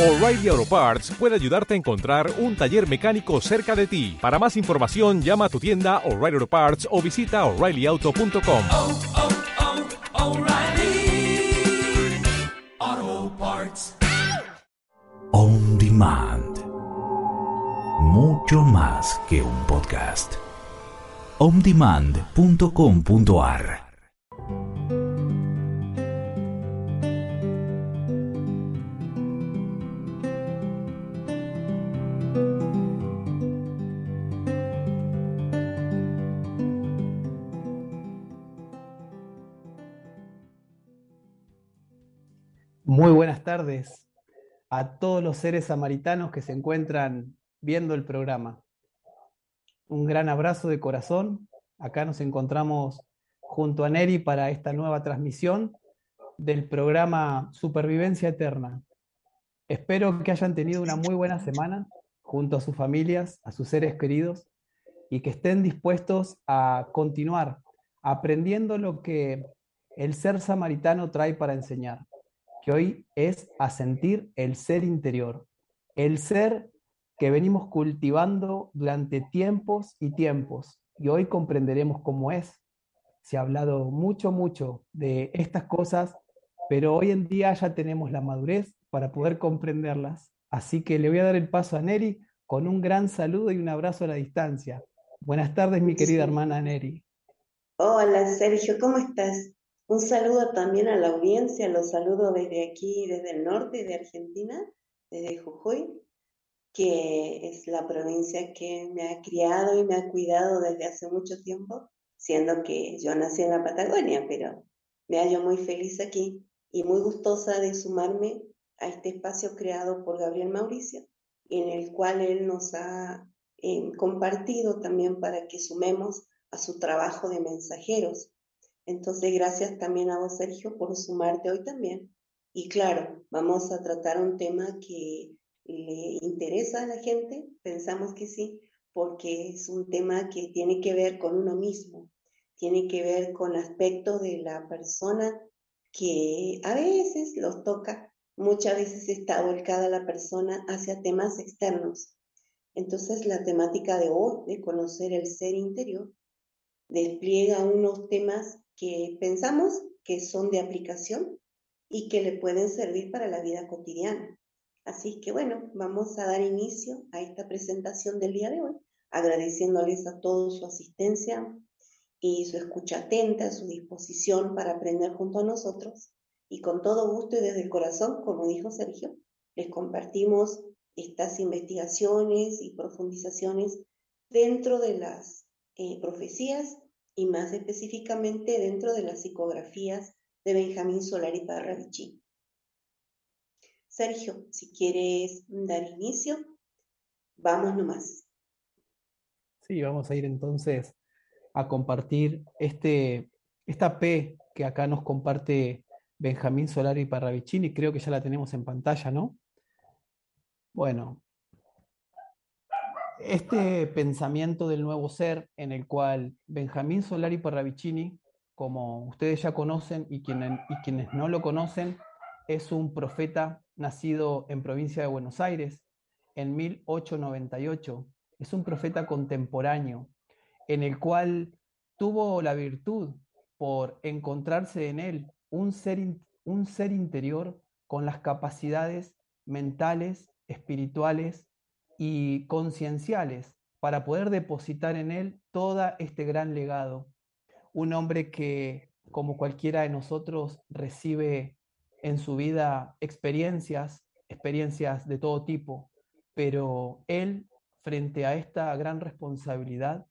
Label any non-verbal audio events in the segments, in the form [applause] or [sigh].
O'Reilly Auto Parts puede ayudarte a encontrar un taller mecánico cerca de ti. Para más información, llama a tu tienda O'Reilly Auto Parts o visita oreillyauto.com. oh, oh, O'Reilly Auto Parts. On Demand. Mucho más que un podcast. ondemand.com.ar tardes a todos los seres samaritanos que se encuentran viendo el programa. Un gran abrazo de corazón. Acá nos encontramos junto a Neri para esta nueva transmisión del programa Supervivencia Eterna. Espero que hayan tenido una muy buena semana junto a sus familias, a sus seres queridos y que estén dispuestos a continuar aprendiendo lo que el ser samaritano trae para enseñar que hoy es a sentir el ser interior, el ser que venimos cultivando durante tiempos y tiempos, y hoy comprenderemos cómo es. Se ha hablado mucho, mucho de estas cosas, pero hoy en día ya tenemos la madurez para poder comprenderlas. Así que le voy a dar el paso a Neri con un gran saludo y un abrazo a la distancia. Buenas tardes, mi querida hermana Neri. Hola Sergio, ¿cómo estás? Un saludo también a la audiencia, los saludo desde aquí, desde el norte de Argentina, desde Jujuy, que es la provincia que me ha criado y me ha cuidado desde hace mucho tiempo, siendo que yo nací en la Patagonia, pero me hallo muy feliz aquí y muy gustosa de sumarme a este espacio creado por Gabriel Mauricio, en el cual él nos ha eh, compartido también para que sumemos a su trabajo de mensajeros entonces, gracias también a vos, Sergio, por sumarte hoy también. Y claro, vamos a tratar un tema que le interesa a la gente, pensamos que sí, porque es un tema que tiene que ver con uno mismo, tiene que ver con aspectos de la persona que a veces los toca, muchas veces está volcada la persona hacia temas externos. Entonces, la temática de hoy, de conocer el ser interior, despliega unos temas que pensamos que son de aplicación y que le pueden servir para la vida cotidiana. Así que bueno, vamos a dar inicio a esta presentación del día de hoy, agradeciéndoles a todos su asistencia y su escucha atenta, su disposición para aprender junto a nosotros. Y con todo gusto y desde el corazón, como dijo Sergio, les compartimos estas investigaciones y profundizaciones dentro de las eh, profecías y más específicamente dentro de las psicografías de Benjamín Solari Parravicini. Sergio, si quieres dar inicio, vamos nomás. Sí, vamos a ir entonces a compartir este, esta P que acá nos comparte Benjamín Solari Parravicini, creo que ya la tenemos en pantalla, ¿no? Bueno, este pensamiento del nuevo ser en el cual Benjamín Solari Parravicini, como ustedes ya conocen y quienes, no lo conocen, es un profeta nacido en provincia de Buenos Aires en 1898. Es un profeta contemporáneo en el cual tuvo la virtud por encontrarse en él un ser, un ser interior con las capacidades mentales, espirituales y concienciales para poder depositar en él todo este gran legado. Un hombre que, como cualquiera de nosotros, recibe en su vida experiencias, experiencias de todo tipo, pero él, frente a esta gran responsabilidad,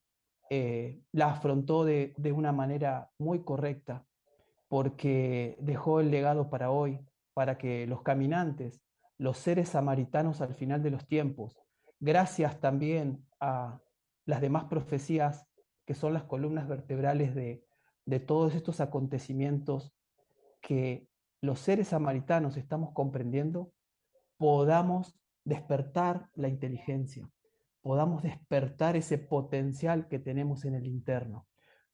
eh, la afrontó de, de una manera muy correcta, porque dejó el legado para hoy, para que los caminantes, los seres samaritanos al final de los tiempos, gracias también a las demás profecías que son las columnas vertebrales de, todos estos acontecimientos que los seres samaritanos estamos comprendiendo, podamos despertar la inteligencia, podamos despertar ese potencial que tenemos en el interno.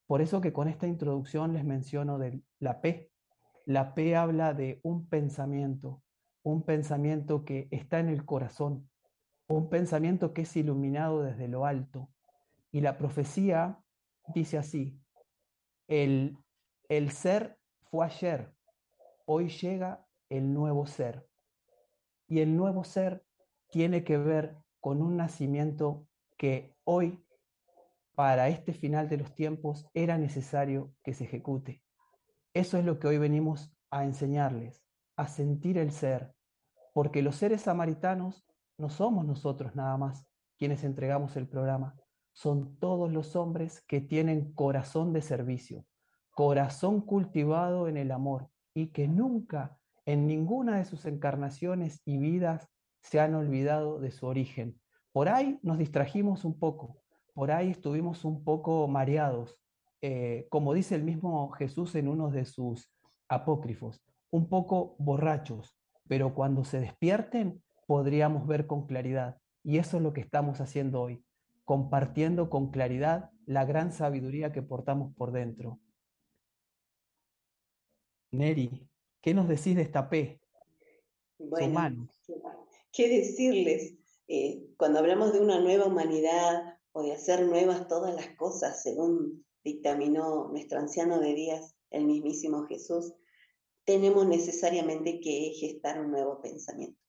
Por eso que con esta introducción les menciono de la P. La P habla de un pensamiento, un pensamiento que está en el corazón, un pensamiento que es iluminado desde lo alto. Y la profecía dice así, el, el ser fue ayer, hoy llega el nuevo ser. Y el nuevo ser tiene que ver con un nacimiento que hoy, para este final de los tiempos, era necesario que se ejecute. Eso es lo que hoy venimos a enseñarles, a sentir el ser, porque los seres samaritanos no somos nosotros nada más quienes entregamos el programa, son todos los hombres que tienen corazón de servicio, corazón cultivado en el amor y que nunca en ninguna de sus encarnaciones y vidas se han olvidado de su origen. Por ahí nos distrajimos un poco, por ahí estuvimos un poco mareados, eh, como dice el mismo Jesús en uno de sus apócrifos, un poco borrachos, pero cuando se despierten podríamos ver con claridad. Y eso es lo que estamos haciendo hoy, compartiendo con claridad la gran sabiduría que portamos por dentro. Neri, ¿qué nos decís de esta P? Bueno, ¿qué decirles? Eh, cuando hablamos de una nueva humanidad o de hacer nuevas todas las cosas, según dictaminó nuestro anciano de días, el mismísimo Jesús, tenemos necesariamente que gestar un nuevo pensamiento.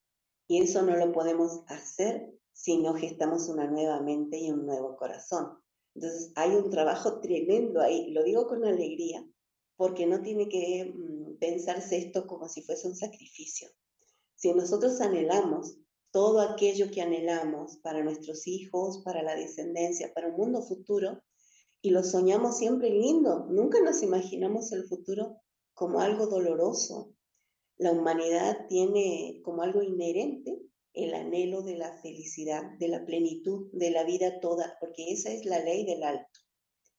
Y eso no lo podemos hacer si no gestamos una nueva mente y un nuevo corazón. Entonces hay un trabajo tremendo ahí, lo digo con alegría, porque no tiene que mm, pensarse esto como si fuese un sacrificio. Si nosotros anhelamos todo aquello que anhelamos para nuestros hijos, para la descendencia, para un mundo futuro, y lo soñamos siempre lindo, nunca nos imaginamos el futuro como algo doloroso. La humanidad tiene como algo inherente el anhelo de la felicidad, de la plenitud, de la vida toda, porque esa es la ley del alto,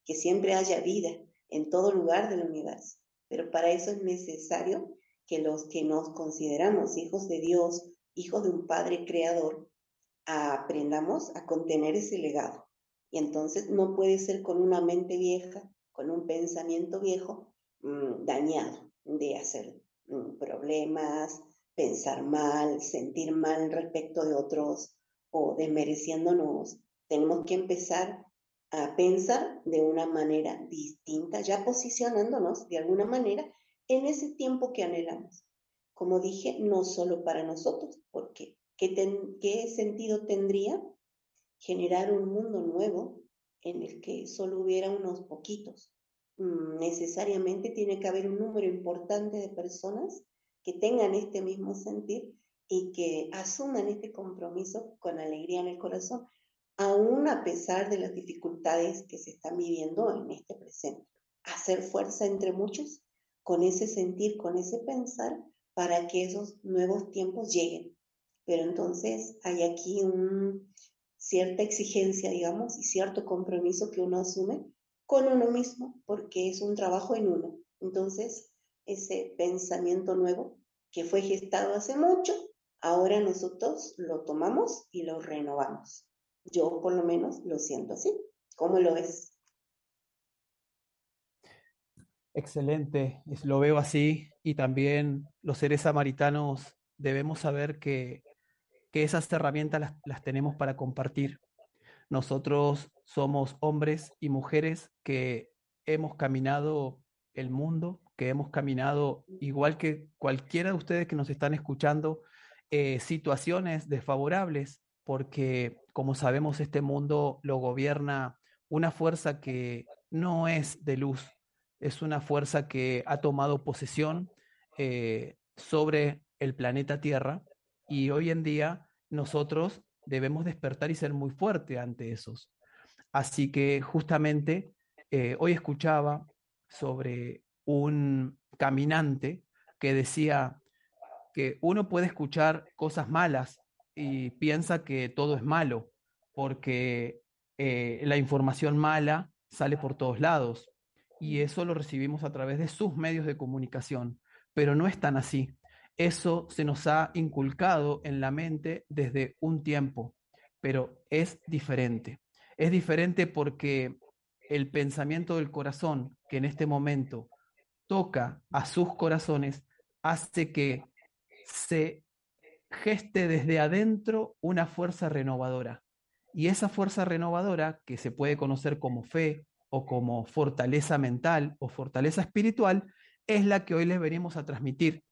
que siempre haya vida en todo lugar del universo. Pero para eso es necesario que los que nos consideramos hijos de Dios, hijos de un Padre Creador, aprendamos a contener ese legado. Y entonces no puede ser con una mente vieja, con un pensamiento viejo, Mm, dañado de hacer mm, problemas, pensar mal, sentir mal respecto de otros o desmereciéndonos. Tenemos que empezar a pensar de una manera distinta, ya posicionándonos de alguna manera en ese tiempo que anhelamos. Como dije, no solo para nosotros, porque ¿qué, qué sentido tendría generar un mundo nuevo en el que solo hubiera unos poquitos? Mm, necesariamente tiene que haber un número importante de personas que tengan este mismo sentir y que asuman este compromiso con alegría en el corazón, aún a pesar de las dificultades que se están viviendo en este presente. Hacer fuerza entre muchos con ese sentir, con ese pensar, para que esos nuevos tiempos lleguen. Pero entonces hay aquí una cierta exigencia, digamos, y cierto compromiso que uno asume con uno mismo, porque es un trabajo en uno. Entonces, ese pensamiento nuevo que fue gestado hace mucho, ahora nosotros lo tomamos y lo renovamos. Yo por lo menos lo siento así. ¿Cómo lo ves? Excelente, lo veo así y también los seres samaritanos debemos saber que, que esas herramientas las, las tenemos para compartir. Nosotros somos hombres y mujeres que hemos caminado el mundo, que hemos caminado, igual que cualquiera de ustedes que nos están escuchando, eh, situaciones desfavorables, porque como sabemos este mundo lo gobierna una fuerza que no es de luz, es una fuerza que ha tomado posesión eh, sobre el planeta Tierra y hoy en día nosotros debemos despertar y ser muy fuerte ante esos. Así que justamente eh, hoy escuchaba sobre un caminante que decía que uno puede escuchar cosas malas y piensa que todo es malo, porque eh, la información mala sale por todos lados y eso lo recibimos a través de sus medios de comunicación, pero no es tan así. Eso se nos ha inculcado en la mente desde un tiempo, pero es diferente. Es diferente porque el pensamiento del corazón que en este momento toca a sus corazones hace que se geste desde adentro una fuerza renovadora. Y esa fuerza renovadora, que se puede conocer como fe o como fortaleza mental o fortaleza espiritual, es la que hoy les venimos a transmitir.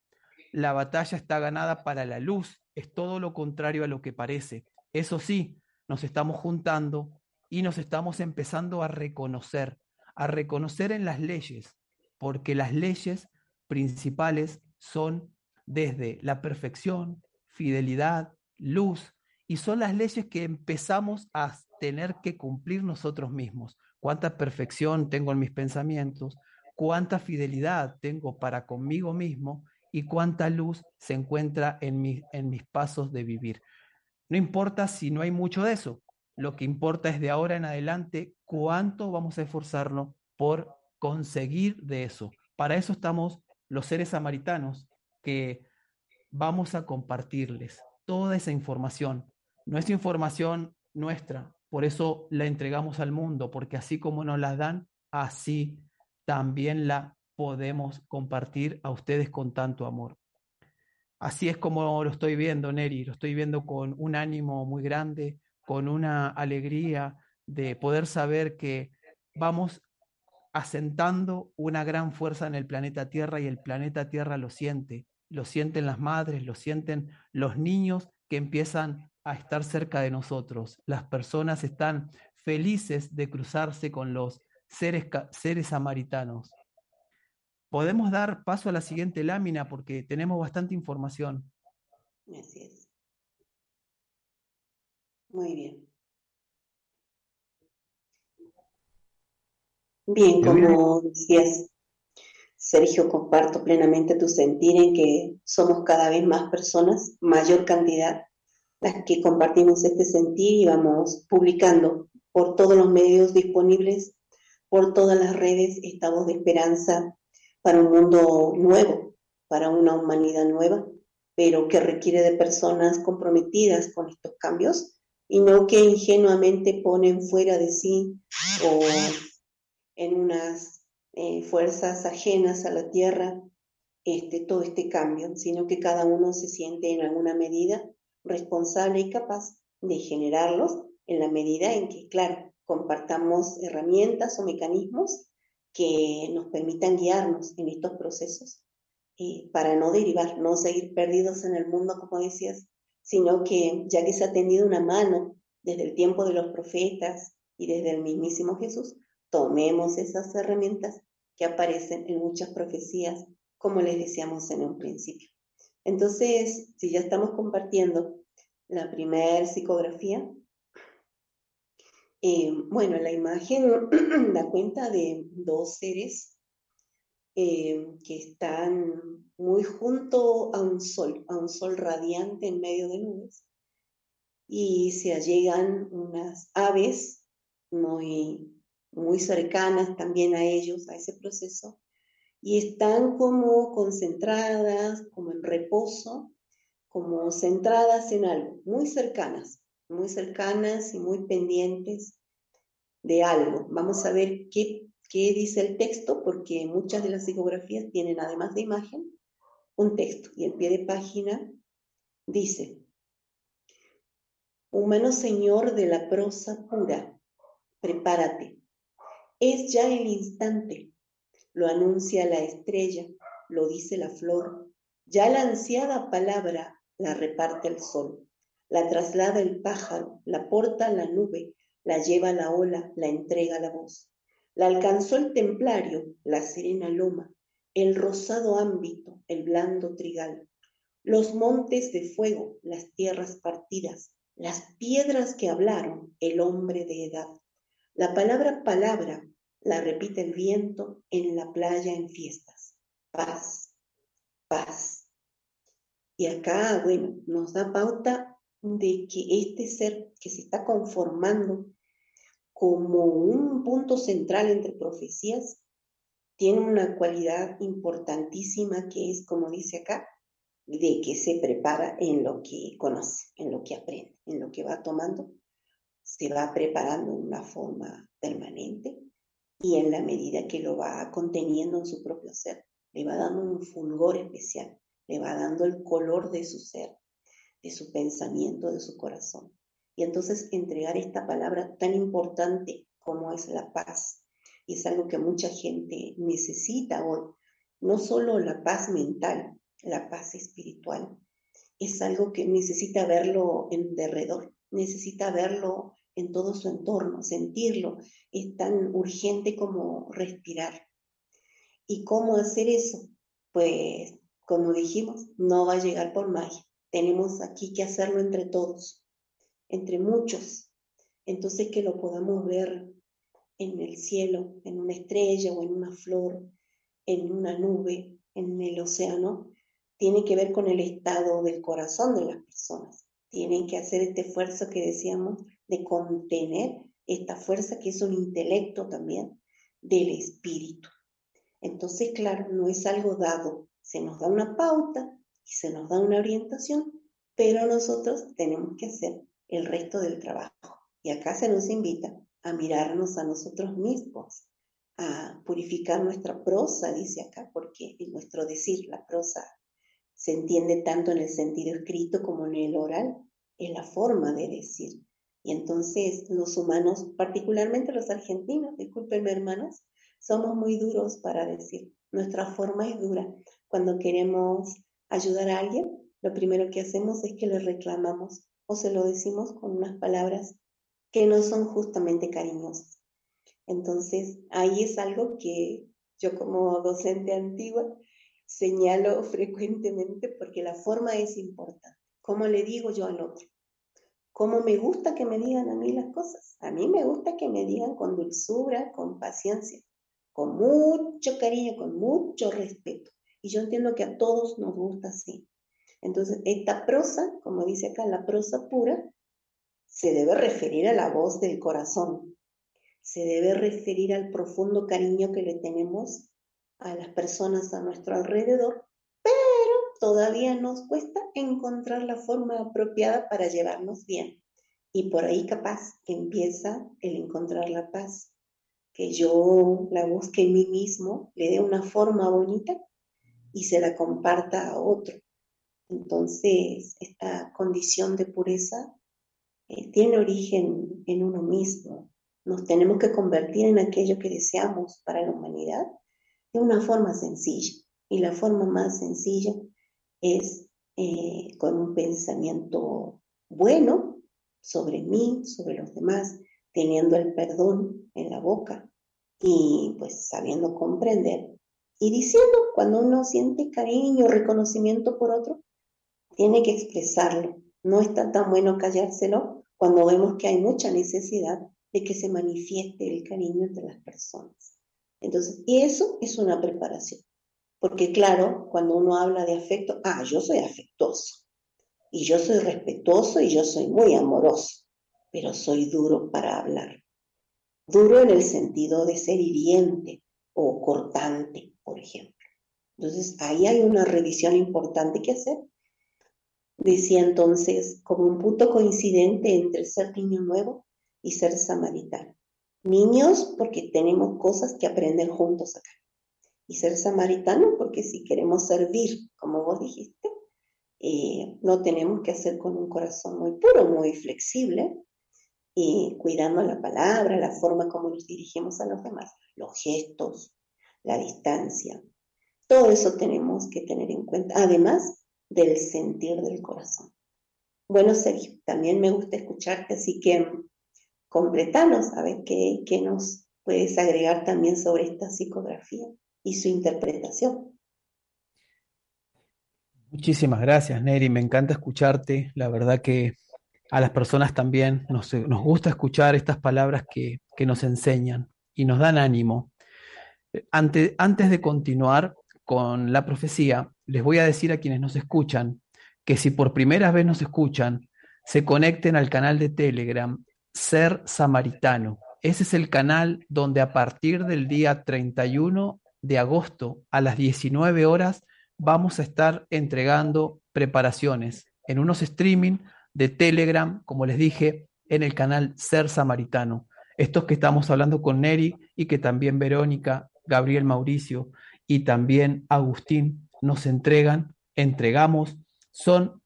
La batalla está ganada para la luz, es todo lo contrario a lo que parece. Eso sí, nos estamos juntando y nos estamos empezando a reconocer, a reconocer en las leyes, porque las leyes principales son desde la perfección, fidelidad, luz, y son las leyes que empezamos a tener que cumplir nosotros mismos. Cuánta perfección tengo en mis pensamientos, cuánta fidelidad tengo para conmigo mismo y cuánta luz se encuentra en, en mis pasos de vivir. No importa si no hay mucho de eso, lo que importa es de ahora en adelante cuánto vamos a esforzarnos por conseguir de eso. Para eso estamos los seres samaritanos que vamos a compartirles toda esa información. No es información nuestra, por eso la entregamos al mundo, porque así como nos la dan, así también la podemos compartir a ustedes con tanto amor. Así es como lo estoy viendo, Neri, lo estoy viendo con un ánimo muy grande, con una alegría de poder saber que vamos asentando una gran fuerza en el planeta Tierra y el planeta Tierra lo siente, lo sienten las madres, lo sienten los niños que empiezan a estar cerca de nosotros. Las personas están felices de cruzarse con los seres, seres samaritanos. Podemos dar paso a la siguiente lámina porque tenemos bastante información. Muy bien. Bien, como decías, Sergio, comparto plenamente tu sentir en que somos cada vez más personas, mayor cantidad, las que compartimos este sentir y vamos publicando por todos los medios disponibles, por todas las redes, estados de esperanza para un mundo nuevo, para una humanidad nueva, pero que requiere de personas comprometidas con estos cambios y no que ingenuamente ponen fuera de sí o en unas eh, fuerzas ajenas a la tierra este, todo este cambio, sino que cada uno se siente en alguna medida responsable y capaz de generarlos en la medida en que, claro, compartamos herramientas o mecanismos que nos permitan guiarnos en estos procesos eh, para no derivar, no seguir perdidos en el mundo, como decías, sino que ya que se ha tendido una mano desde el tiempo de los profetas y desde el mismísimo Jesús, tomemos esas herramientas que aparecen en muchas profecías, como les decíamos en un principio. Entonces, si ya estamos compartiendo la primera psicografía, eh, bueno, la imagen [clears throat] da cuenta de dos seres eh, que están muy junto a un sol, a un sol radiante en medio de nubes, y se allegan unas aves muy muy cercanas también a ellos, a ese proceso, y están como concentradas, como en reposo, como centradas en algo, muy cercanas, muy cercanas y muy pendientes de algo. Vamos a ver qué, qué dice el texto, porque muchas de las psicografías tienen, además de imagen, un texto. Y en pie de página dice, Humano Señor de la prosa pura, prepárate, es ya el instante, lo anuncia la estrella, lo dice la flor, ya la ansiada palabra la reparte el sol, la traslada el pájaro, la porta la nube, la lleva la ola, la entrega la voz. La alcanzó el templario, la serena loma, el rosado ámbito, el blando trigal, los montes de fuego, las tierras partidas, las piedras que hablaron, el hombre de edad. La palabra palabra la repite el viento en la playa en fiestas. Paz, paz. Y acá, bueno, nos da pauta de que este ser que se está conformando como un punto central entre profecías, tiene una cualidad importantísima que es, como dice acá, de que se prepara en lo que conoce, en lo que aprende, en lo que va tomando se va preparando de una forma permanente y en la medida que lo va conteniendo en su propio ser, le va dando un fulgor especial, le va dando el color de su ser, de su pensamiento, de su corazón. Y entonces entregar esta palabra tan importante como es la paz. Y es algo que mucha gente necesita hoy. No solo la paz mental, la paz espiritual. Es algo que necesita verlo en derredor, necesita verlo en todo su entorno, sentirlo. Es tan urgente como respirar. ¿Y cómo hacer eso? Pues, como dijimos, no va a llegar por magia. Tenemos aquí que hacerlo entre todos, entre muchos. Entonces que lo podamos ver en el cielo, en una estrella o en una flor, en una nube, en el océano, tiene que ver con el estado del corazón de las personas. Tienen que hacer este esfuerzo que decíamos de contener esta fuerza que es un intelecto también del espíritu. Entonces, claro, no es algo dado, se nos da una pauta y se nos da una orientación, pero nosotros tenemos que hacer el resto del trabajo. Y acá se nos invita a mirarnos a nosotros mismos, a purificar nuestra prosa, dice acá, porque en nuestro decir, la prosa se entiende tanto en el sentido escrito como en el oral, es la forma de decir. Y entonces los humanos, particularmente los argentinos, discúlpenme hermanos, somos muy duros para decir. Nuestra forma es dura. Cuando queremos ayudar a alguien, lo primero que hacemos es que le reclamamos o se lo decimos con unas palabras que no son justamente cariñosas. Entonces, ahí es algo que yo como docente antigua señalo [laughs] frecuentemente porque la forma es importante. ¿Cómo le digo yo al otro? ¿Cómo me gusta que me digan a mí las cosas? A mí me gusta que me digan con dulzura, con paciencia con mucho cariño, con mucho respeto. Y yo entiendo que a todos nos gusta así. Entonces, esta prosa, como dice acá, la prosa pura, se debe referir a la voz del corazón, se debe referir al profundo cariño que le tenemos a las personas a nuestro alrededor, pero todavía nos cuesta encontrar la forma apropiada para llevarnos bien. Y por ahí capaz empieza el encontrar la paz que yo la busque en mí mismo, le dé una forma bonita y se la comparta a otro. Entonces, esta condición de pureza eh, tiene origen en uno mismo. Nos tenemos que convertir en aquello que deseamos para la humanidad de una forma sencilla. Y la forma más sencilla es eh, con un pensamiento bueno sobre mí, sobre los demás, teniendo el perdón en la boca y pues sabiendo comprender y diciendo cuando uno siente cariño, reconocimiento por otro, tiene que expresarlo. No está tan bueno callárselo cuando vemos que hay mucha necesidad de que se manifieste el cariño entre las personas. Entonces, y eso es una preparación. Porque claro, cuando uno habla de afecto, ah, yo soy afectuoso, y yo soy respetuoso, y yo soy muy amoroso pero soy duro para hablar. Duro en el sentido de ser hiriente o cortante, por ejemplo. Entonces, ahí hay una revisión importante que hacer. Decía entonces, como un punto coincidente entre ser niño nuevo y ser samaritano. Niños porque tenemos cosas que aprender juntos acá. Y ser samaritano porque si queremos servir, como vos dijiste, eh, no tenemos que hacer con un corazón muy puro, muy flexible, y cuidando la palabra, la forma como nos dirigimos a los demás, los gestos, la distancia. Todo eso tenemos que tener en cuenta, además del sentir del corazón. Bueno, Sergio, también me gusta escucharte, así que completanos, a ver qué, qué nos puedes agregar también sobre esta psicografía y su interpretación. Muchísimas gracias, Neri. Me encanta escucharte. La verdad que a las personas también nos, gusta escuchar estas palabras que, nos enseñan y nos dan ánimo. Ante, antes de continuar con la profecía, les voy a decir a quienes nos escuchan que si por primera vez nos escuchan, se conecten al canal de Telegram Ser Samaritano. Ese es el canal donde a partir del día 31 de agosto a las 19 horas vamos a estar entregando preparaciones en unos streaming de Telegram, como les dije, en el canal Ser Samaritano. Estos que estamos hablando con Neri y que también Verónica, Gabriel Mauricio y también Agustín nos entregan, entregamos, son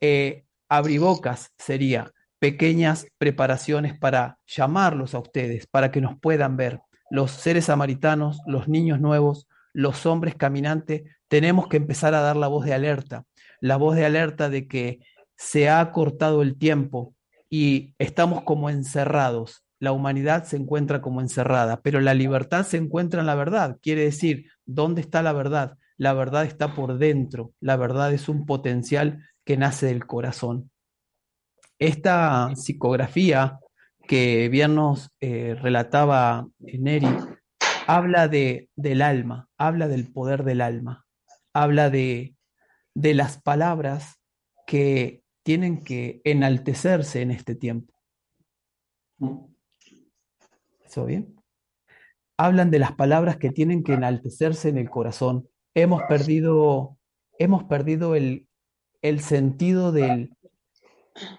eh, Abribocas sería pequeñas preparaciones para llamarlos a ustedes, para que nos puedan ver. Los seres samaritanos, los niños nuevos, los hombres caminantes, tenemos que empezar a dar la voz de alerta, la voz de alerta de que se ha cortado el tiempo y estamos como encerrados. La humanidad se encuentra como encerrada, pero la libertad se encuentra en la verdad. Quiere decir, ¿dónde está la verdad? La verdad está por dentro. La verdad es un potencial que nace del corazón. Esta psicografía que bien nos eh, relataba Neri habla de, del alma, habla del poder del alma, habla de, de las palabras que tienen que enaltecerse en este tiempo. ¿Eso bien? Hablan de las palabras que tienen que enaltecerse en el corazón. Hemos perdido, hemos perdido el, el sentido de,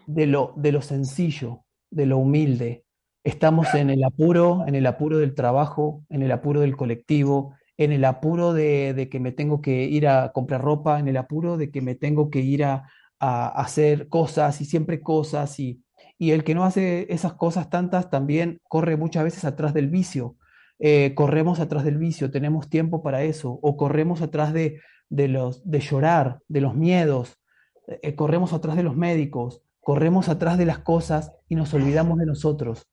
lo, de lo sencillo, de lo humilde. Estamos en el apuro, en el apuro del trabajo, en el apuro del colectivo, en el apuro de, de que me tengo que ir a comprar ropa, en el apuro de que me tengo que ir a, a hacer cosas y siempre cosas y, y, el que no hace esas cosas tantas también corre muchas veces atrás del vicio. Eh, corremos atrás del vicio, tenemos tiempo para eso, o corremos atrás de, de, los, de llorar, de los miedos, eh, corremos atrás de los médicos, corremos atrás de las cosas y nos olvidamos de nosotros.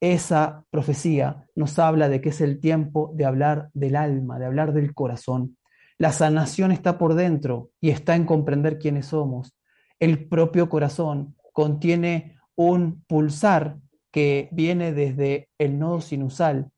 Esa profecía nos habla de que es el tiempo de hablar del alma, de hablar del corazón. La sanación está por dentro y está en comprender quiénes somos el propio corazón contiene un pulsar que viene desde el nodo sinusal,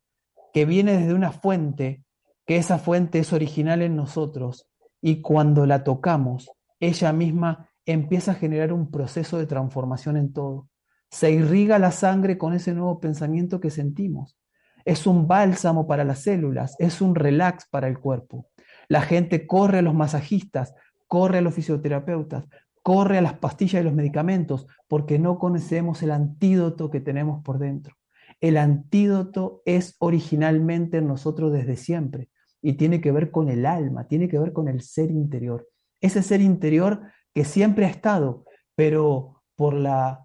que viene desde una fuente, que esa fuente es original en nosotros, y cuando la tocamos, ella misma empieza a generar un proceso de transformación en todo. Se irriga la sangre con ese nuevo pensamiento que sentimos. Es un bálsamo para las células, es un relax para el cuerpo. La gente corre a los masajistas, corre a los fisioterapeutas, corre a las pastillas y los medicamentos porque no conocemos el antídoto que tenemos por dentro. El antídoto es originalmente en nosotros desde siempre y tiene que ver con el alma, tiene que ver con el ser interior. Ese ser interior que siempre ha estado, pero por la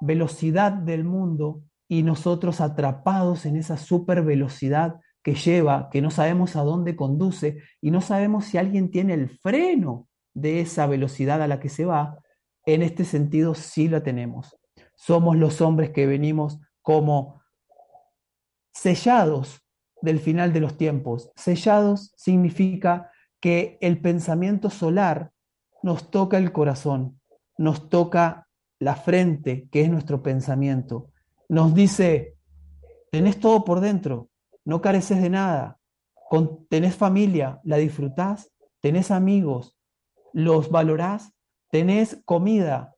velocidad del mundo y nosotros atrapados en esa super velocidad que lleva, que no sabemos a dónde conduce y no sabemos si alguien tiene el freno de esa velocidad a la que se va, en este sentido sí la tenemos. Somos los hombres que venimos como sellados del final de los tiempos. Sellados significa que el pensamiento solar nos toca el corazón, nos toca la frente, que es nuestro pensamiento. Nos dice, tenés todo por dentro, no careces de nada, tenés familia, la disfrutás, tenés amigos, los valorás, tenés comida,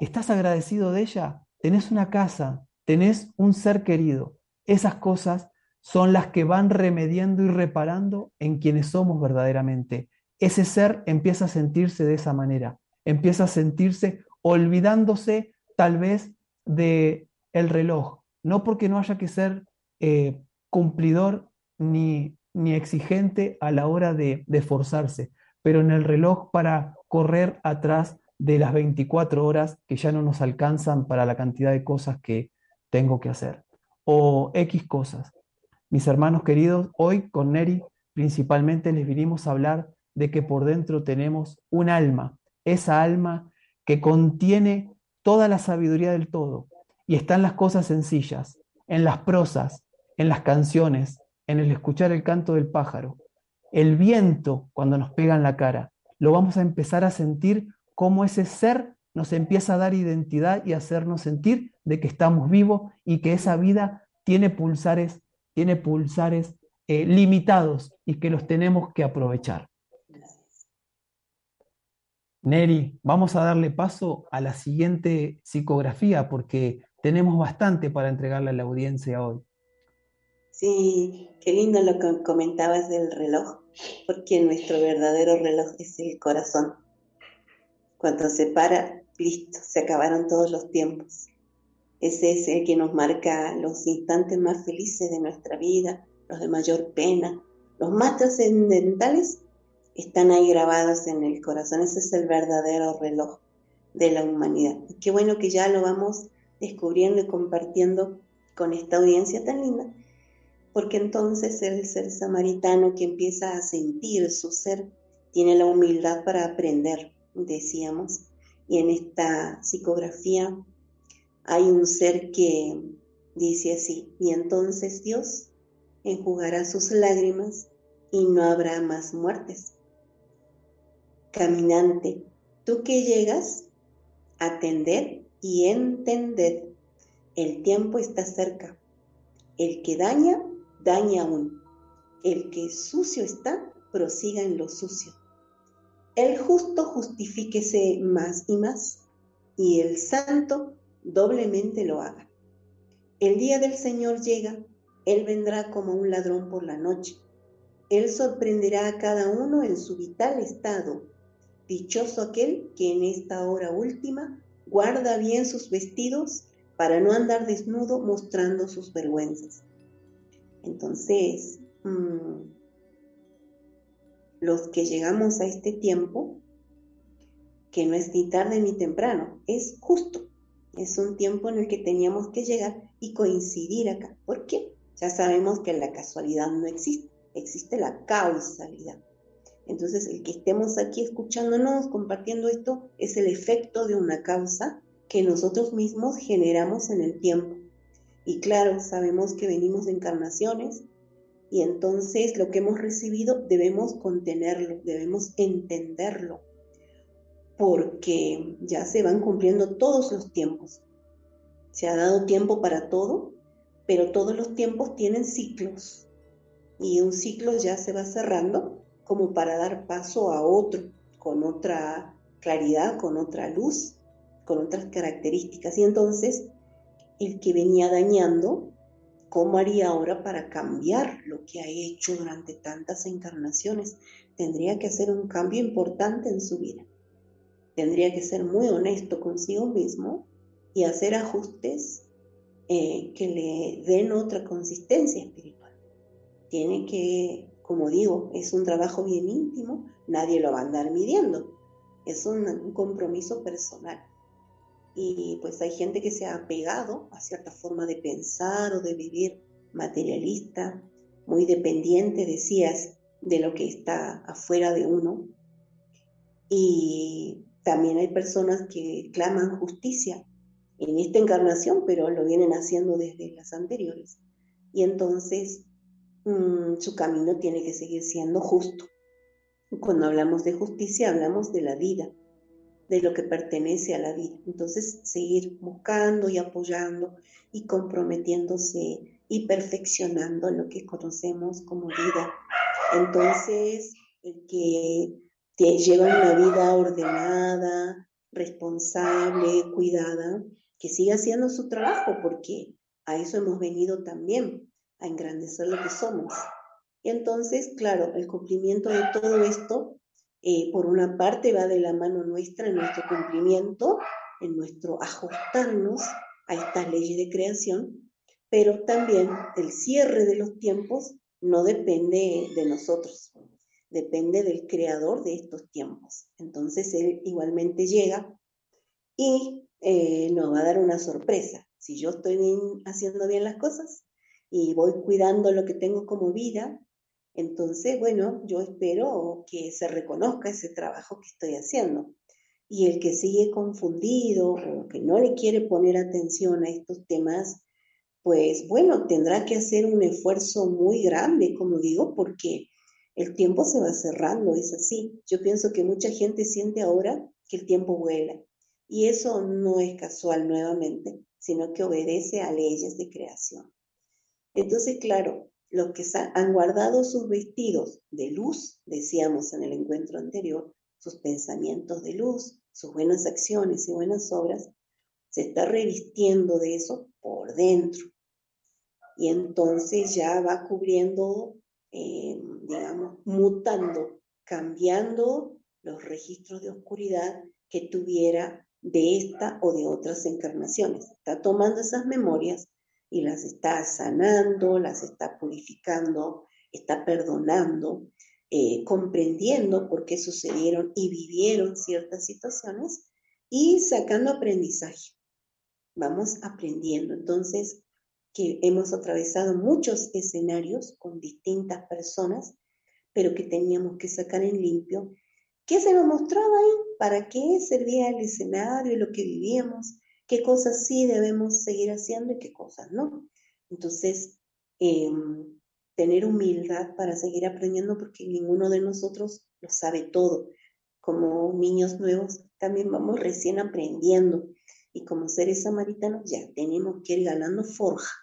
estás agradecido de ella, tenés una casa, tenés un ser querido. Esas cosas son las que van remediando y reparando en quienes somos verdaderamente. Ese ser empieza a sentirse de esa manera, empieza a sentirse olvidándose tal vez de el reloj, no porque no haya que ser eh, cumplidor ni, ni exigente a la hora de, de esforzarse, pero en el reloj para correr atrás de las 24 horas que ya no nos alcanzan para la cantidad de cosas que tengo que hacer. O X cosas. Mis hermanos queridos, hoy con Neri principalmente les vinimos a hablar de que por dentro tenemos un alma, esa alma que contiene toda la sabiduría del todo. Y están las cosas sencillas, en las prosas, en las canciones, en el escuchar el canto del pájaro, el viento cuando nos pega en la cara. Lo vamos a empezar a sentir como ese ser nos empieza a dar identidad y hacernos sentir de que estamos vivos y que esa vida tiene pulsares, tiene pulsares eh, limitados y que los tenemos que aprovechar. Neri, vamos a darle paso a la siguiente psicografía porque tenemos bastante para entregarle a la audiencia hoy. Sí, qué lindo lo que comentabas del reloj, porque nuestro verdadero reloj es el corazón. Cuando se para, listo, se acabaron todos los tiempos. Ese es el que nos marca los instantes más felices de nuestra vida, los de mayor pena. Los más trascendentales están ahí grabados en el corazón. Ese es el verdadero reloj. de la humanidad. Y qué bueno que ya lo vamos descubriendo y compartiendo con esta audiencia tan linda, porque entonces el ser samaritano que empieza a sentir su ser tiene la humildad para aprender, decíamos, y en esta psicografía hay un ser que dice así, y entonces Dios enjugará sus lágrimas y no habrá más muertes. Caminante, tú que llegas, atender y entender, el tiempo está cerca. El que daña, daña aún. El que sucio está, prosiga en lo sucio. El justo justifíquese más y más, y el santo doblemente lo haga. El día del Señor llega, Él vendrá como un ladrón por la noche. Él sorprenderá a cada uno en su vital estado. Dichoso aquel que en esta hora última guarda bien sus vestidos para no andar desnudo mostrando sus vergüenzas. Entonces, mmm, los que llegamos a este tiempo, que no es ni tarde ni temprano, es justo. Es un tiempo en el que teníamos que llegar y coincidir acá. ¿Por qué? Ya sabemos que la casualidad no existe, existe la causalidad. Entonces, el que estemos aquí escuchándonos, compartiendo esto, es el efecto de una causa que nosotros mismos generamos en el tiempo. Y claro, sabemos que venimos de encarnaciones, y entonces lo que hemos recibido debemos contenerlo, debemos entenderlo, porque ya se van cumpliendo todos los tiempos. Se ha dado tiempo para todo, pero todos los tiempos tienen ciclos. Y un ciclo ya se va cerrando como para dar paso a otro, con otra claridad, con otra luz, con otras características. Y entonces el que venía dañando ¿Cómo haría ahora para cambiar lo que ha hecho durante tantas encarnaciones? Tendría que hacer un cambio importante en su vida. Tendría que ser muy honesto consigo mismo y hacer ajustes eh, que le den otra consistencia espiritual. Tiene que, como digo, es un trabajo bien íntimo, nadie lo va a andar midiendo. Es un compromiso personal y pues hay gente que se ha apegado a cierta forma de pensar o de vivir materialista, muy dependiente, decías, de lo que está afuera de uno. Y también hay personas que claman justicia en esta encarnación, pero lo vienen haciendo desde las anteriores. Y entonces mm, su camino tiene que seguir siendo justo. Cuando hablamos de justicia, hablamos de la vida, de lo que pertenece a la vida. Entonces, seguir buscando y apoyando y comprometiéndose y perfeccionando lo que conocemos como vida. Entonces, el que te lleva una vida ordenada, responsable, cuidada, que siga haciendo su trabajo, porque a eso hemos venido también, a engrandecer lo que somos. Y entonces, claro, el cumplimiento de todo esto eh, por una parte va de la mano nuestra en nuestro cumplimiento, en nuestro ajustarnos a estas leyes de creación, pero también el cierre de los tiempos no depende de nosotros, depende del creador de estos tiempos. Entonces él igualmente llega y eh, nos va a dar una sorpresa. Si yo estoy haciendo bien las cosas y voy cuidando lo que tengo como vida, entonces, bueno, yo espero que se reconozca ese trabajo que estoy haciendo. Y el que sigue confundido o que no le quiere poner atención a estos temas, pues bueno, tendrá que hacer un esfuerzo muy grande, como digo, porque el tiempo se va cerrando, es así. Yo pienso que mucha gente siente ahora que el tiempo vuela. Y eso no es casual nuevamente, sino que obedece a leyes de creación. Entonces, claro, los que han guardado sus vestidos de luz, decíamos en el encuentro anterior, sus pensamientos de luz, sus buenas acciones y buenas obras, se está revistiendo de eso por dentro. Y entonces ya va cubriendo, eh, digamos, mutando, cambiando los registros de oscuridad que tuviera de esta o de otras encarnaciones. Está tomando esas memorias y las está sanando, las está purificando, está perdonando, eh, comprendiendo por qué sucedieron y vivieron ciertas situaciones y sacando aprendizaje. Vamos aprendiendo. Entonces, que hemos atravesado muchos escenarios con distintas personas, pero que teníamos que sacar en limpio. ¿Qué se nos mostraba ahí? ¿Para qué servía el escenario, lo que vivíamos? ¿Qué cosas sí debemos seguir haciendo y qué cosas no? Entonces, em, tener humildad para seguir aprendiendo porque ninguno de nosotros lo sabe todo. Como niños nuevos también vamos recién aprendiendo y como seres samaritanos ya tenemos que ir ganando forja.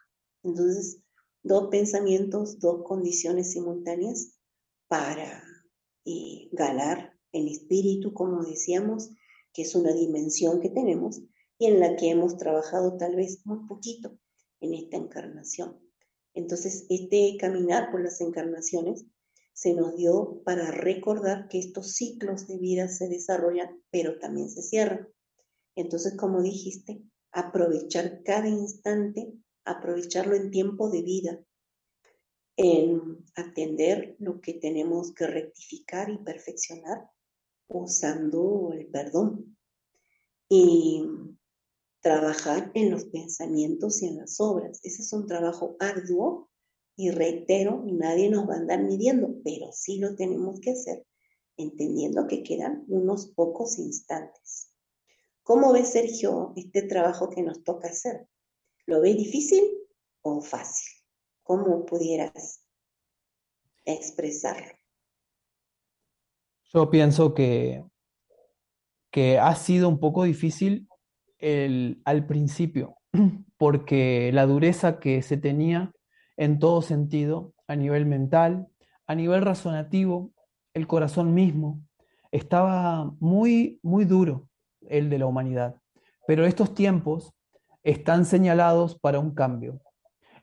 Entonces, dos pensamientos, dos condiciones simultáneas para eh, ganar en espíritu, como decíamos, que es una dimensión que tenemos y en la que hemos trabajado tal vez muy poquito en esta encarnación. Entonces, este caminar por las encarnaciones se nos dio para recordar que estos ciclos de vida se desarrollan, pero también se cierran. Entonces, como dijiste, aprovechar cada instante, aprovecharlo en tiempo de vida, en atender lo que tenemos que rectificar y perfeccionar usando el perdón y trabajar en los pensamientos y en las obras. Ese es un trabajo arduo y reitero, nadie nos va a andar midiendo, pero sí lo tenemos que hacer entendiendo que quedan unos pocos instantes. ¿Cómo ve Sergio este trabajo que nos toca hacer? ¿Lo ve difícil o fácil? ¿Cómo pudieras expresarlo? Yo pienso que, que ha sido un poco difícil el, al principio, [clears throat] porque la dureza que se tenía en todo sentido, a nivel mental, a nivel razonativo, el corazón mismo, estaba muy, muy duro el de la humanidad. Pero estos tiempos están señalados para un cambio.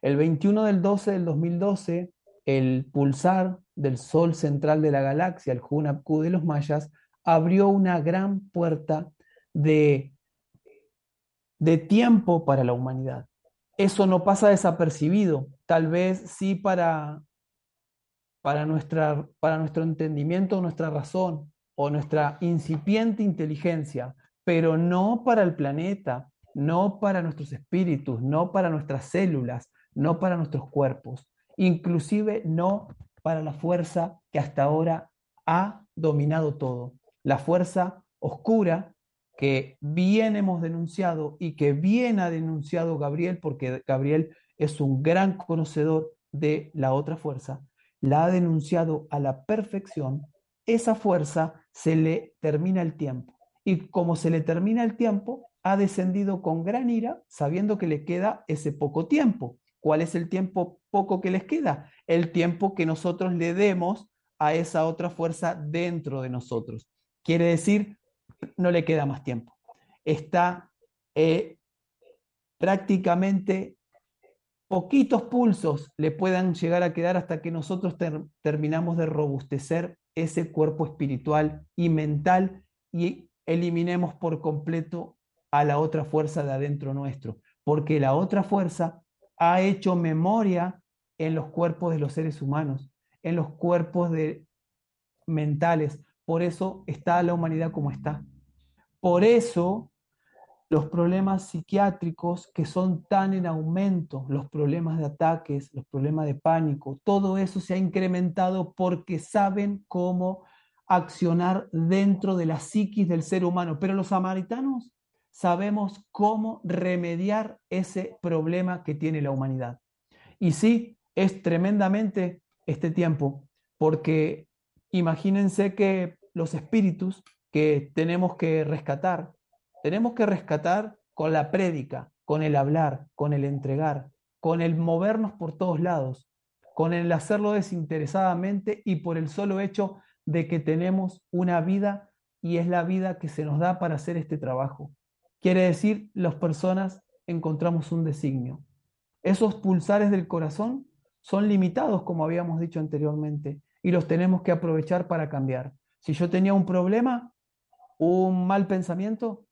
El 21 del 12 del 2012, el pulsar del sol central de la galaxia, el Hunapku de los mayas, abrió una gran puerta de, de tiempo para la humanidad. Eso no pasa desapercibido, tal vez sí para, para, nuestra, para nuestro entendimiento, nuestra razón o nuestra incipiente inteligencia, pero no para el planeta, no para nuestros espíritus, no para nuestras células, no para nuestros cuerpos, inclusive no para la fuerza que hasta ahora ha dominado todo, la fuerza oscura que bien hemos denunciado y que bien ha denunciado Gabriel, porque Gabriel es un gran conocedor de la otra fuerza, la ha denunciado a la perfección, esa fuerza se le termina el tiempo y como se le termina el tiempo, ha descendido con gran ira, sabiendo que le queda ese poco tiempo. ¿Cuál es el tiempo poco que les queda? El tiempo que nosotros le demos a esa otra fuerza dentro de nosotros. Quiere decir, no le queda más tiempo. Está eh, prácticamente poquitos pulsos le puedan llegar a quedar hasta que nosotros terminamos de robustecer ese cuerpo espiritual y mental y eliminemos por completo a la otra fuerza de adentro nuestro, porque la otra fuerza ha hecho memoria en los cuerpos de los seres humanos, en los cuerpos de mentales. Por eso está la humanidad como está. Por eso los problemas psiquiátricos que son tan en aumento, los problemas de ataques, los problemas de pánico, todo eso se ha incrementado porque saben cómo accionar dentro de la psiquis del ser humano, pero los samaritanos sabemos cómo remediar ese problema que tiene la humanidad. Y sí, es tremendamente este tiempo, porque imagínense que los espíritus que tenemos que rescatar, tenemos que rescatar con la prédica, con el hablar, con el entregar, con el movernos por todos lados, con el hacerlo desinteresadamente y por el solo hecho de que tenemos una vida y es la vida que se nos da para hacer este trabajo. Quiere decir, las personas encontramos un designio. Esos pulsares del corazón son limitados, como habíamos dicho anteriormente, y los tenemos que aprovechar para cambiar. Si yo tenía un problema, un mal pensamiento,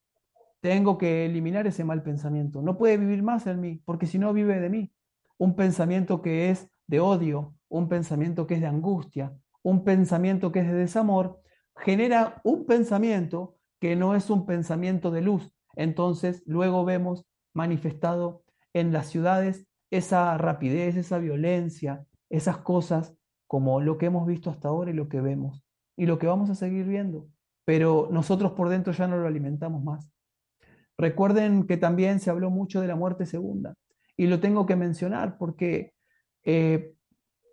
tengo que eliminar ese mal pensamiento. No puede vivir más en mí, porque si no vive de mí. Un pensamiento que es de odio, un pensamiento que es de angustia, un pensamiento que es de desamor, genera un pensamiento que no es un pensamiento de luz. Entonces, luego vemos manifestado en las ciudades esa rapidez, esa violencia, esas cosas como lo que hemos visto hasta ahora y lo que vemos y lo que vamos a seguir viendo. Pero nosotros por dentro ya no lo alimentamos más. Recuerden que también se habló mucho de la muerte segunda y lo tengo que mencionar porque eh,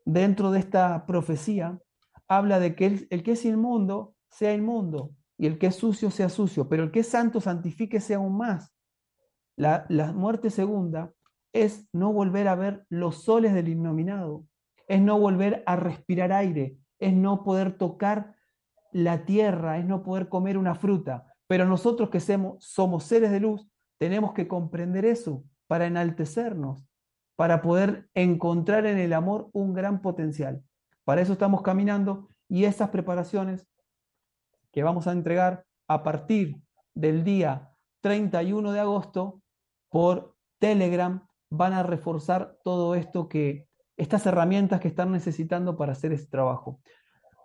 dentro de esta profecía habla de que el, que es inmundo sea inmundo y el que es sucio sea sucio, pero el que es santo santifíquese aún más. La, la muerte segunda es no volver a ver los soles del innominado, es no volver a respirar aire, es no poder tocar la tierra, es no poder comer una fruta. Pero nosotros que somos, somos seres de luz, tenemos que comprender eso para enaltecernos, para poder encontrar en el amor un gran potencial. Para eso estamos caminando y esas preparaciones que vamos a entregar a partir del día 31 de agosto por Telegram van a reforzar todo esto que, estas herramientas que están necesitando para hacer este trabajo.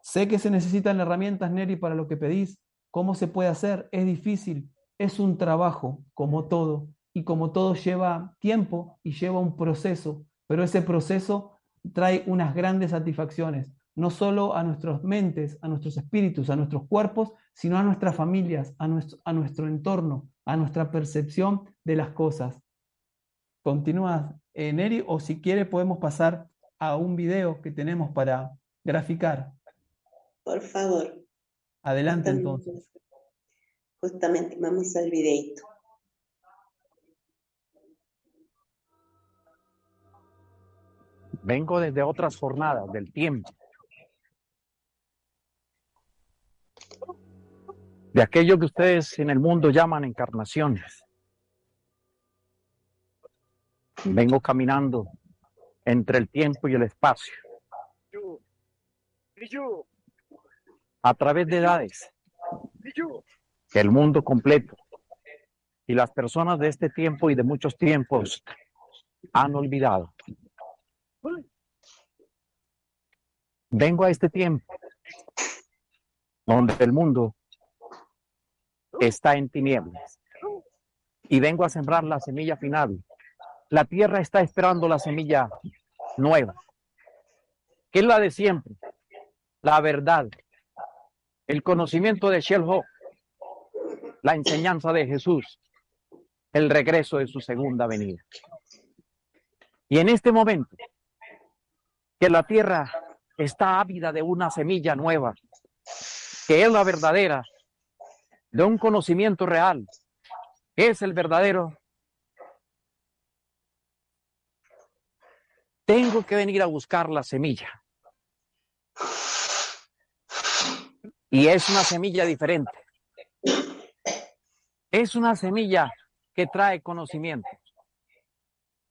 Sé que se necesitan herramientas, Neri, para lo que pedís. ¿Cómo se puede hacer? Es difícil. Es un trabajo, como todo. Y como todo lleva tiempo y lleva un proceso. Pero ese proceso trae unas grandes satisfacciones. No solo a nuestras mentes, a nuestros espíritus, a nuestros cuerpos, sino a nuestras familias, a nuestro, a nuestro entorno, a nuestra percepción de las cosas. Continúa, eh, Neri, o si quiere podemos pasar a un video que tenemos para graficar. Por favor. Adelante justamente, entonces. Justamente, vamos al videito. Vengo desde otras jornadas del tiempo. De aquello que ustedes en el mundo llaman encarnaciones. Vengo caminando entre el tiempo y el espacio. A través de edades. El mundo completo. Y las personas de este tiempo y de muchos tiempos han olvidado. Vengo a este tiempo donde el mundo está en tinieblas. Y vengo a sembrar la semilla final la tierra está esperando la semilla nueva, que es la de siempre, la verdad, el conocimiento de Shelho, la enseñanza de Jesús, el regreso de su segunda venida. Y en este momento, que la tierra está ávida de una semilla nueva, que es la verdadera, de un conocimiento real, que es el verdadero Tengo que venir a buscar la semilla. Y es una semilla diferente. Es una semilla que trae conocimiento.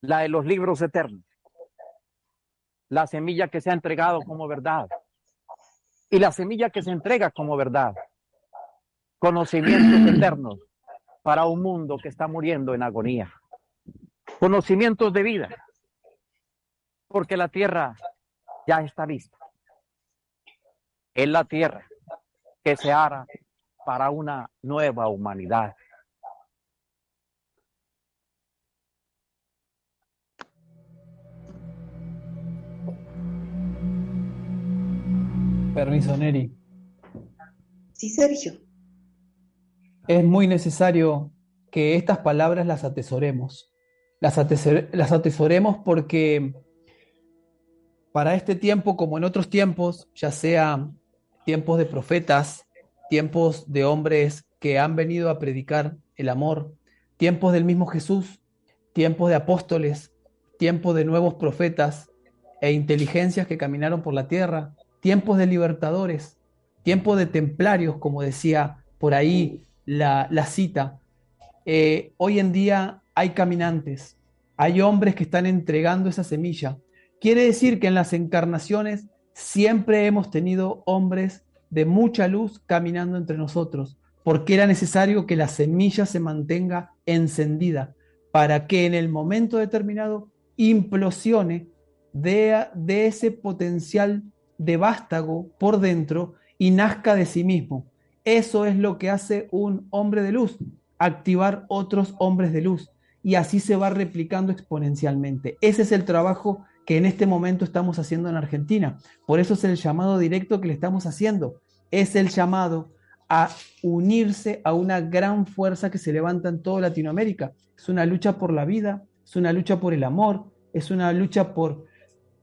La de los libros eternos. La semilla que se ha entregado como verdad. Y la semilla que se entrega como verdad. Conocimientos eternos para un mundo que está muriendo en agonía. Conocimientos de vida porque la tierra ya está lista. Es la tierra que se hará para una nueva humanidad. Permiso, Neri. Sí, Sergio. Es muy necesario que estas palabras las atesoremos. Las, atesor las atesoremos porque para este tiempo, como en otros tiempos, ya sea tiempos de profetas, tiempos de hombres que han venido a predicar el amor, tiempos del mismo Jesús, tiempos de apóstoles, tiempos de nuevos profetas e inteligencias que caminaron por la tierra, tiempos de libertadores, tiempos de templarios, como decía por ahí la, la cita. Eh, hoy en día hay caminantes, hay hombres que están entregando esa semilla, Quiere decir que en las encarnaciones siempre hemos tenido hombres de mucha luz caminando entre nosotros, porque era necesario que la semilla se mantenga encendida para que en el momento determinado implosione de, ese potencial de vástago por dentro y nazca de sí mismo. Eso es lo que hace un hombre de luz, activar otros hombres de luz. Y así se va replicando exponencialmente. Ese es el trabajo que en este momento estamos haciendo en Argentina. Por eso es el llamado directo que le estamos haciendo. Es el llamado a unirse a una gran fuerza que se levanta en toda Latinoamérica. Es una lucha por la vida, es una lucha por el amor, es una lucha por,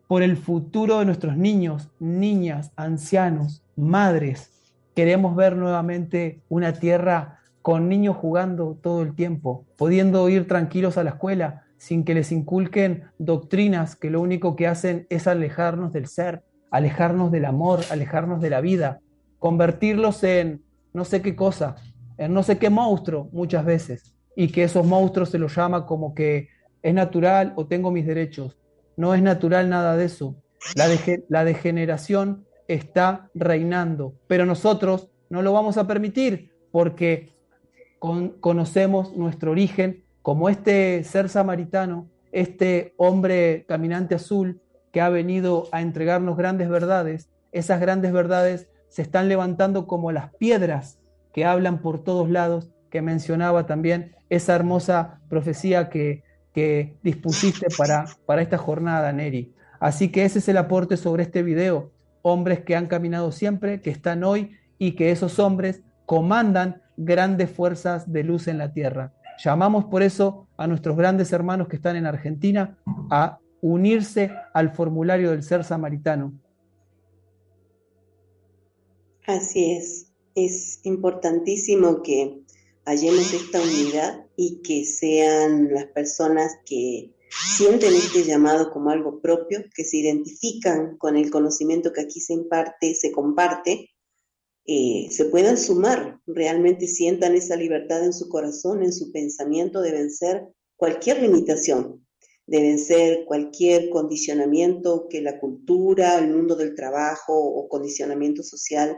por el futuro de nuestros niños, niñas, ancianos, madres. Queremos ver nuevamente una tierra con niños jugando todo el tiempo, pudiendo ir tranquilos a la escuela sin que les inculquen doctrinas que lo único que hacen es alejarnos del ser, alejarnos del amor, alejarnos de la vida, convertirlos en no sé qué cosa, en no sé qué monstruo muchas veces, y que esos monstruos se los llama como que es natural o tengo mis derechos. No es natural nada de eso. La, la degeneración está reinando, pero nosotros no lo vamos a permitir porque conocemos nuestro origen como este ser samaritano, este hombre caminante azul que ha venido a entregarnos grandes verdades. Esas grandes verdades se están levantando como las piedras que hablan por todos lados, que mencionaba también esa hermosa profecía que, que dispusiste para, para esta jornada, Neri. Así que ese es el aporte sobre este video. Hombres que han caminado siempre, que están hoy y que esos hombres comandan grandes fuerzas de luz en la tierra. Llamamos por eso a nuestros grandes hermanos que están en Argentina a unirse al formulario del ser samaritano. Así es, es importantísimo que hallemos esta unidad y que sean las personas que sienten este llamado como algo propio, que se identifican con el conocimiento que aquí se imparte, se comparte, eh, se puedan sumar, realmente sientan esa libertad en su corazón, en su pensamiento de vencer cualquier limitación, de vencer cualquier condicionamiento que la cultura, el mundo del trabajo o condicionamiento social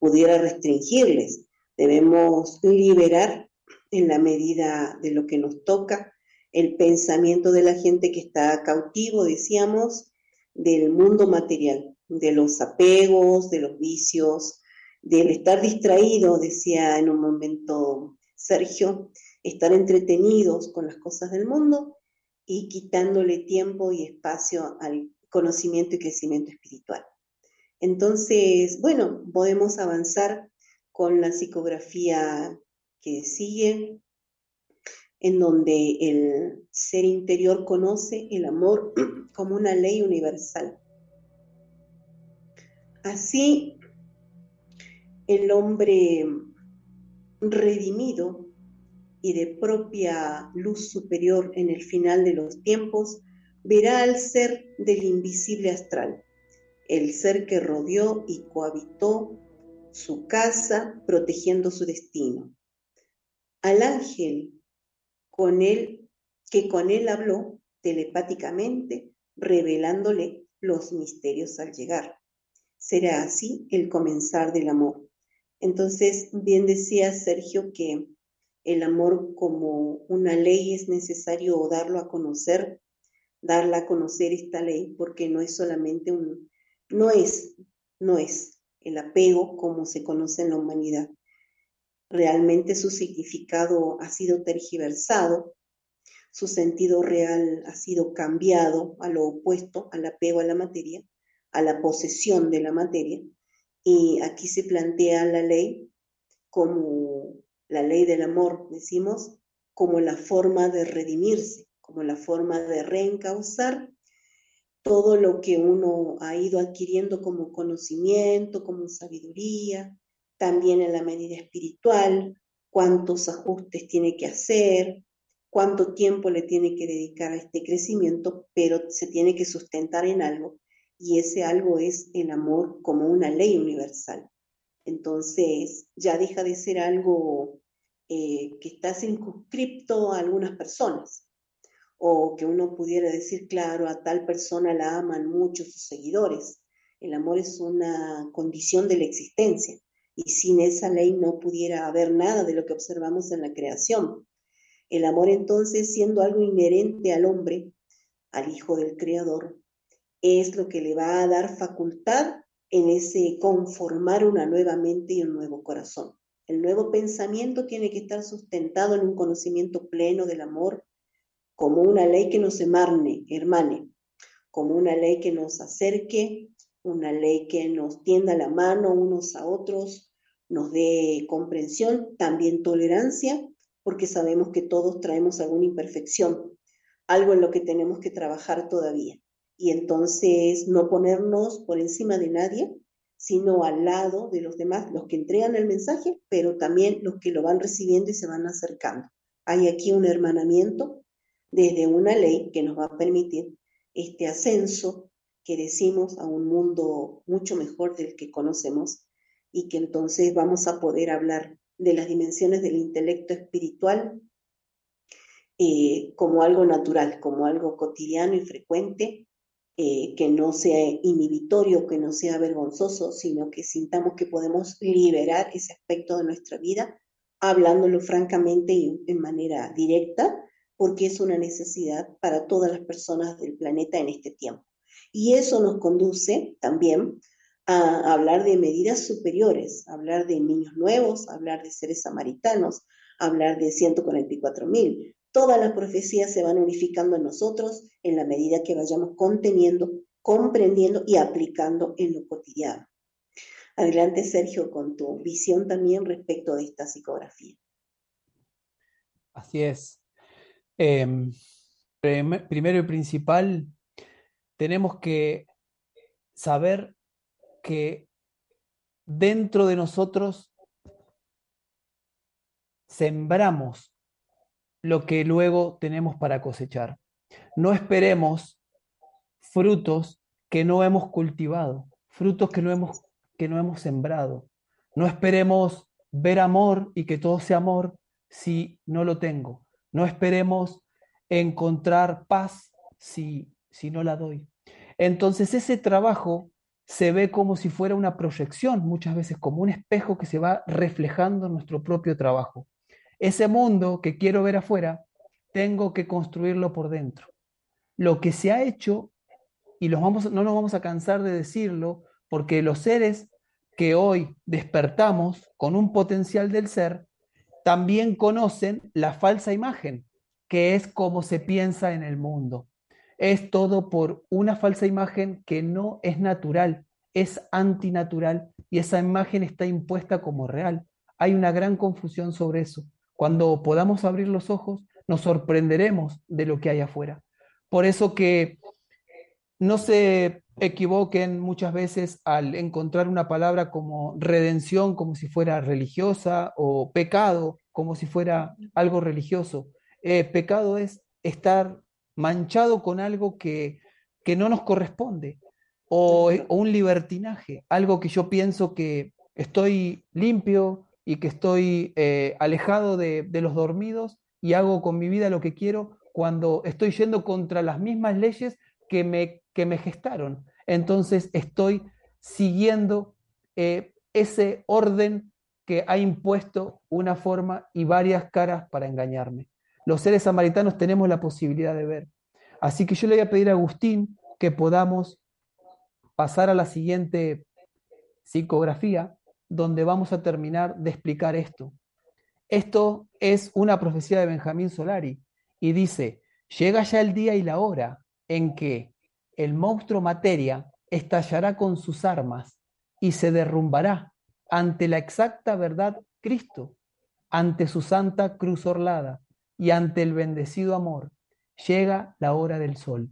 pudiera restringirles. Debemos liberar en la medida de lo que nos toca el pensamiento de la gente que está cautivo, decíamos, del mundo material, de los apegos, de los vicios, del estar distraído, decía en un momento Sergio, estar entretenidos con las cosas del mundo y quitándole tiempo y espacio al conocimiento y crecimiento espiritual. Entonces, bueno, podemos avanzar con la psicografía que sigue, en donde el ser interior conoce el amor [clears throat] como una ley universal. Así, el hombre redimido y de propia luz superior en el final de los tiempos verá al ser del invisible astral el ser que rodeó y cohabitó su casa protegiendo su destino. Al ángel con él que con él habló telepáticamente, revelándole los misterios al llegar. Será así el comenzar del amor. Entonces, bien decía Sergio que el amor como una ley es necesario darlo a conocer, darla a conocer esta ley, porque no es solamente un, no es, no es el apego como se conoce en la humanidad. Realmente su significado ha sido tergiversado, su sentido real ha sido cambiado a lo opuesto, al apego a la materia, a la posesión de la materia. Y aquí se plantea la ley como la ley del amor, decimos, como la forma de redimirse, como la forma de reencauzar todo lo que uno ha ido adquiriendo como conocimiento, como sabiduría, también en la medida espiritual, cuántos ajustes tiene que hacer, cuánto tiempo le tiene que dedicar a este crecimiento, pero se tiene que sustentar en algo y ese algo es el amor como una ley universal. Entonces ya deja de ser algo eh, que está circunscripto a algunas personas, o que uno pudiera decir, claro, a tal persona la aman mucho sus seguidores. El amor es una condición de la existencia y sin esa ley no pudiera haber nada de lo que observamos en la creación. El amor entonces, siendo algo inherente al hombre, al Hijo del Creador, es lo que le va a dar facultad en ese conformar una nueva mente y un nuevo corazón. El nuevo pensamiento tiene que estar sustentado en un conocimiento pleno del amor, como una ley que nos emarne, hermane, como una ley que nos acerque, una ley que nos tienda la mano unos a otros, nos dé comprensión, también tolerancia, porque sabemos que todos traemos alguna imperfección, algo en lo que tenemos que trabajar todavía. Y entonces no ponernos por encima de nadie, sino al lado de los demás, los que entregan el mensaje, pero también los que lo van recibiendo y se van acercando. Hay aquí un hermanamiento desde una ley que nos va a permitir este ascenso que decimos a un mundo mucho mejor del que conocemos y que entonces vamos a poder hablar de las dimensiones del intelecto espiritual eh, como algo natural, como algo cotidiano y frecuente, eh, que no sea inhibitorio, que no sea vergonzoso, sino que sintamos que podemos liberar ese aspecto de nuestra vida, hablándolo francamente y en manera directa, porque es una necesidad para todas las personas del planeta en este tiempo. Y eso nos conduce también a hablar de medidas superiores, hablar de niños nuevos, hablar de seres samaritanos, hablar de 144 mil. Todas las profecías se van unificando en nosotros en la medida que vayamos conteniendo, comprendiendo y aplicando en lo cotidiano. Adelante, Sergio, con tu visión también respecto de esta psicografía. Así es. Eh, primero y principal, tenemos que saber que dentro de nosotros sembramos lo que luego tenemos para cosechar. No esperemos frutos que no hemos cultivado, frutos que no hemos, que no hemos sembrado. No esperemos ver amor y que todo sea amor si no lo tengo. No esperemos encontrar paz si, si no la doy. Entonces ese trabajo se ve como si fuera una proyección, muchas veces como un espejo que se va reflejando en nuestro propio trabajo. Ese mundo que quiero ver afuera, tengo que construirlo por dentro. Lo que se ha hecho, y no nos vamos a cansar de decirlo, porque los seres que hoy despertamos con un potencial del ser, también conocen la falsa imagen, que es como se piensa en el mundo es todo por una falsa imagen que no es natural, es antinatural y esa imagen está impuesta como real. Hay una gran confusión sobre eso. Cuando podamos abrir los ojos, nos sorprenderemos de lo que hay afuera. Por eso que no se equivoquen muchas veces al encontrar una palabra como redención, como si fuera religiosa, o pecado, como si fuera algo religioso. Eh, pecado es estar manchado con algo que, que no nos corresponde, o, o, un libertinaje, algo que yo pienso que estoy limpio y que estoy eh, alejado de, los dormidos y hago con mi vida lo que quiero cuando estoy yendo contra las mismas leyes que me, que me gestaron. Entonces estoy siguiendo eh, ese orden que ha impuesto una forma y varias caras para engañarme los seres samaritanos tenemos la posibilidad de ver. Así que yo le voy a pedir a Agustín que podamos pasar a la siguiente psicografía, donde vamos a terminar de explicar esto. Esto es una profecía de Benjamín Solari y dice, llega ya el día y la hora en que el monstruo materia estallará con sus armas y se derrumbará ante la exacta verdad Cristo, ante su santa cruz orlada, y ante el bendecido amor llega la hora del sol.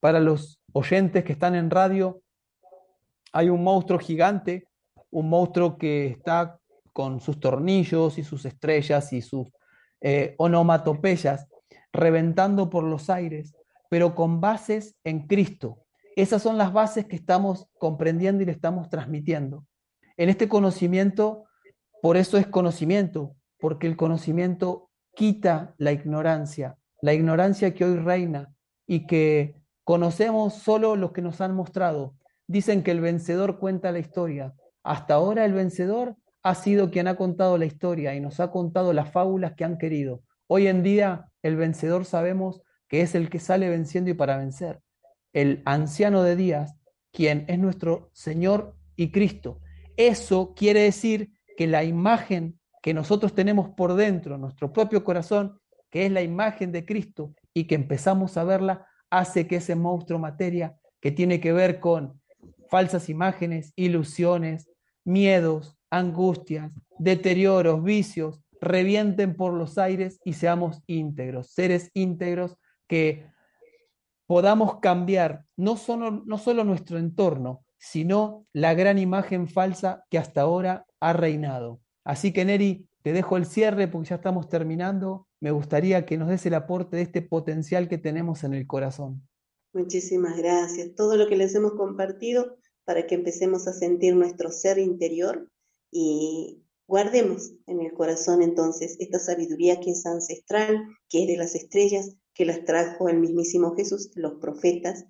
Para los oyentes que están en radio, hay un monstruo gigante, un monstruo que está con sus tornillos y sus estrellas y sus eh, onomatopeyas reventando por los aires, pero con bases en Cristo. Esas son las bases que estamos comprendiendo y le estamos transmitiendo. En este conocimiento, por eso es conocimiento, porque el conocimiento quita la ignorancia, la ignorancia que hoy reina y que conocemos solo los que nos han mostrado. Dicen que el vencedor cuenta la historia. Hasta ahora el vencedor ha sido quien ha contado la historia y nos ha contado las fábulas que han querido. Hoy en día el vencedor sabemos que es el que sale venciendo y para vencer. El anciano de días, quien es nuestro Señor y Cristo. Eso quiere decir que la imagen que nosotros tenemos por dentro, nuestro propio corazón, que es la imagen de Cristo, y que empezamos a verla, hace que ese monstruo materia que tiene que ver con falsas imágenes, ilusiones, miedos, angustias, deterioros, vicios, revienten por los aires y seamos íntegros, seres íntegros que podamos cambiar no solo, no solo nuestro entorno, sino la gran imagen falsa que hasta ahora ha reinado. Así que Neri, te dejo el cierre porque ya estamos terminando. Me gustaría que nos des el aporte de este potencial que tenemos en el corazón. Muchísimas gracias. Todo lo que les hemos compartido para que empecemos a sentir nuestro ser interior y guardemos en el corazón entonces esta sabiduría que es ancestral, que es de las estrellas, que las trajo el mismísimo Jesús, los profetas,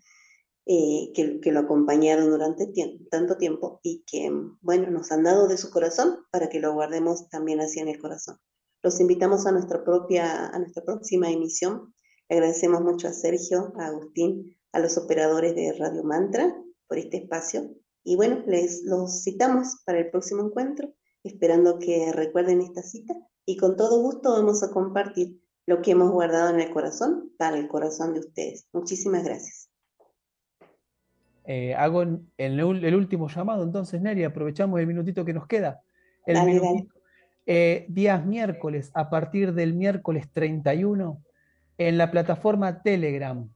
eh, que, que, lo acompañaron durante tanto tiempo y que, bueno, nos han dado de su corazón para que lo guardemos también así en el corazón. Los invitamos a nuestra propia, a nuestra próxima emisión. Agradecemos mucho a Sergio, a Agustín, a los operadores de Radio Mantra por este espacio. Y bueno, les los citamos para el próximo encuentro, esperando que recuerden esta cita y con todo gusto vamos a compartir lo que hemos guardado en el corazón para el corazón de ustedes. Muchísimas gracias. Eh, hago el, el, último llamado, entonces, Neri, aprovechamos el minutito que nos queda. El Dale, minutito. Eh, días miércoles, a partir del miércoles 31, en la plataforma Telegram,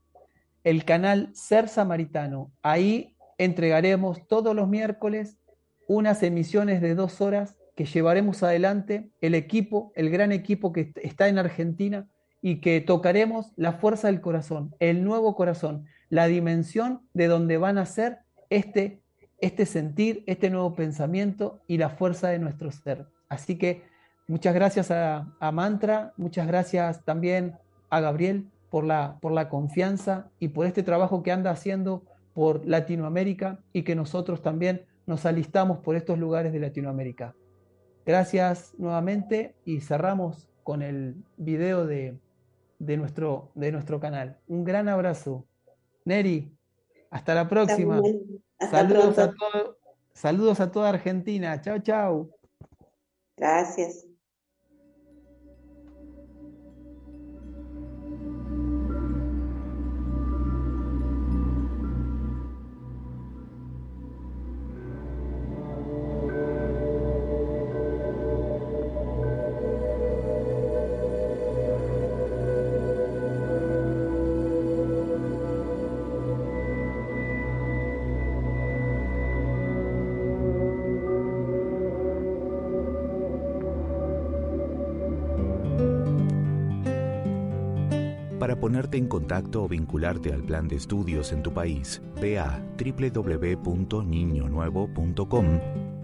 el canal Ser Samaritano. Ahí entregaremos todos los miércoles unas emisiones de dos horas que llevaremos adelante el equipo, el gran equipo que está en Argentina y que tocaremos la fuerza del corazón, el nuevo corazón, la dimensión de donde van a ser este, este sentir, este nuevo pensamiento y la fuerza de nuestro ser. Así que muchas gracias a, a Mantra, muchas gracias también a Gabriel por la, por la confianza y por este trabajo que anda haciendo por Latinoamérica y que nosotros también nos alistamos por estos lugares de Latinoamérica. Gracias nuevamente y cerramos con el video de, de, nuestro, de nuestro canal. Un gran abrazo. Neri, hasta la próxima. Hasta saludos, pronto. a todo, saludos a toda Argentina. Chao, chao. Gracias. En contacto o vincularte al plan de estudios en tu país, ve a www.niñonuevo.com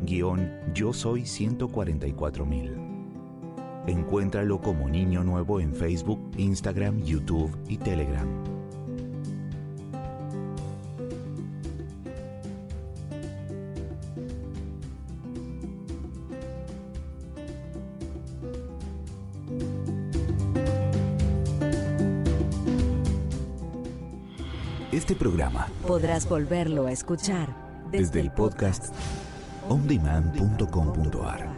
guion Yo Soy 144.000. Encuéntralo como Niño Nuevo en Facebook, Instagram, YouTube y Telegram. Este programa Podrás volverlo a escuchar desde el podcast ondemand.com.ar.